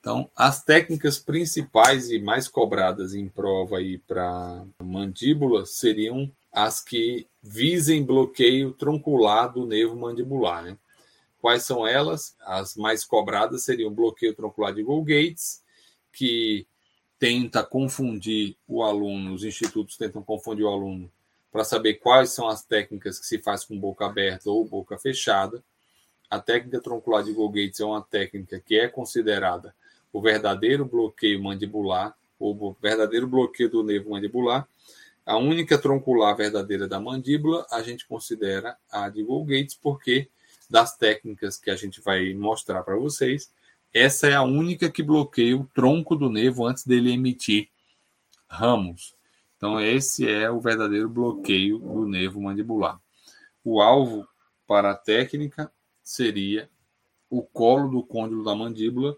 Então, as técnicas principais e mais cobradas em prova aí para mandíbula seriam as que visem bloqueio troncular do nervo mandibular. Né? Quais são elas? As mais cobradas seriam bloqueio troncular de Golgates, que tenta confundir o aluno, os institutos tentam confundir o aluno para saber quais são as técnicas que se faz com boca aberta ou boca fechada. A técnica troncular de Golgates é uma técnica que é considerada o verdadeiro bloqueio mandibular, o verdadeiro bloqueio do nervo mandibular. A única troncular verdadeira da mandíbula a gente considera a de Golgates, porque das técnicas que a gente vai mostrar para vocês, essa é a única que bloqueia o tronco do nervo antes dele emitir ramos. Então, esse é o verdadeiro bloqueio do nervo mandibular. O alvo para a técnica seria o colo do côndilo da mandíbula,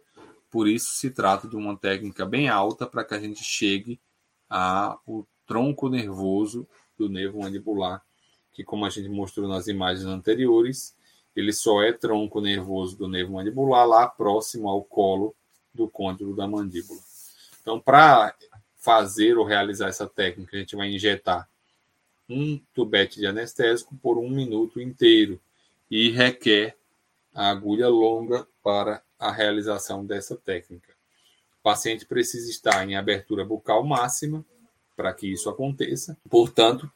por isso se trata de uma técnica bem alta para que a gente chegue ao tronco nervoso do nervo mandibular, que, como a gente mostrou nas imagens anteriores, ele só é tronco nervoso do nervo mandibular lá próximo ao colo do côndilo da mandíbula. Então, para fazer ou realizar essa técnica, a gente vai injetar um tubete de anestésico por um minuto inteiro e requer a agulha longa para a realização dessa técnica. O paciente precisa estar em abertura bucal máxima para que isso aconteça. Portanto,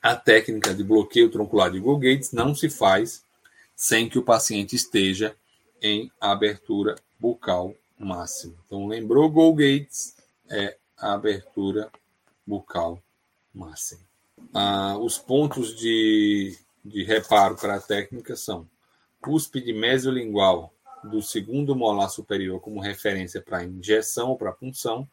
a técnica de bloqueio troncular de Golgates não se faz sem que o paciente esteja em abertura bucal máxima. Então, lembrou Golgates é a abertura bucal máxima. Ah, os pontos de, de reparo para a técnica são cúspide mesiolingual do segundo molar superior como referência para injeção ou para punção.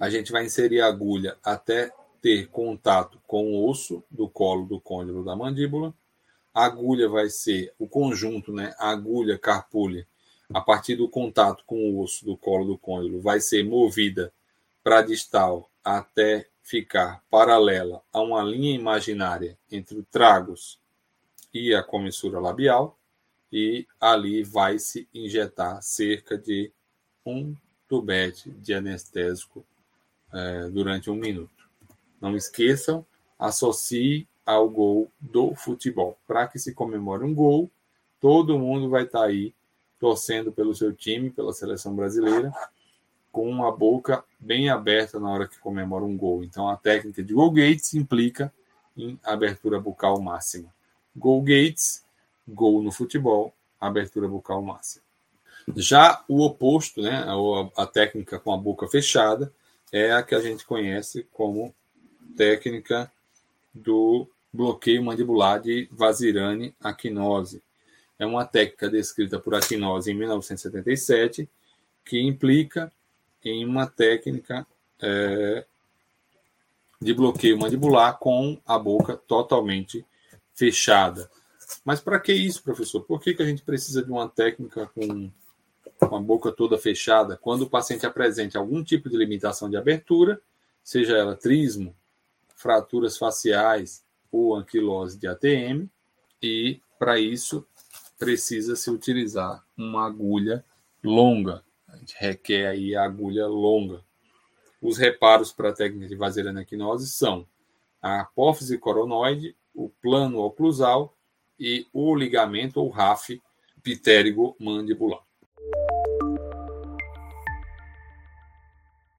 A gente vai inserir a agulha até ter contato com o osso do colo do côndilo da mandíbula. A agulha vai ser o conjunto, né? A agulha carpulha, a partir do contato com o osso do colo do côndilo, vai ser movida para distal até ficar paralela a uma linha imaginária entre o tragus e a comissura labial e ali vai se injetar cerca de um tubete de anestésico é, durante um minuto. Não esqueçam, associe ao gol do futebol. Para que se comemore um gol, todo mundo vai estar tá aí torcendo pelo seu time, pela seleção brasileira, com a boca bem aberta na hora que comemora um gol. Então a técnica de Gol Gates implica em abertura bucal máxima. Gol Gates gol no futebol, abertura bucal máxima. Já o oposto, né, a, a técnica com a boca fechada, é a que a gente conhece como técnica do bloqueio mandibular de Vazirane Aquinose. É uma técnica descrita por Aquinose em 1977 que implica em uma técnica é, de bloqueio mandibular com a boca totalmente fechada. Mas para que isso, professor? Por que, que a gente precisa de uma técnica com, com a boca toda fechada quando o paciente apresenta algum tipo de limitação de abertura, seja ela trismo, fraturas faciais ou anquilose de ATM, e para isso precisa se utilizar uma agulha longa. A gente requer aí a agulha longa. Os reparos para a técnica de vaseranaquinose são a apófise coronoide, o plano oclusal e o ligamento ou RAF pitérigo mandibular.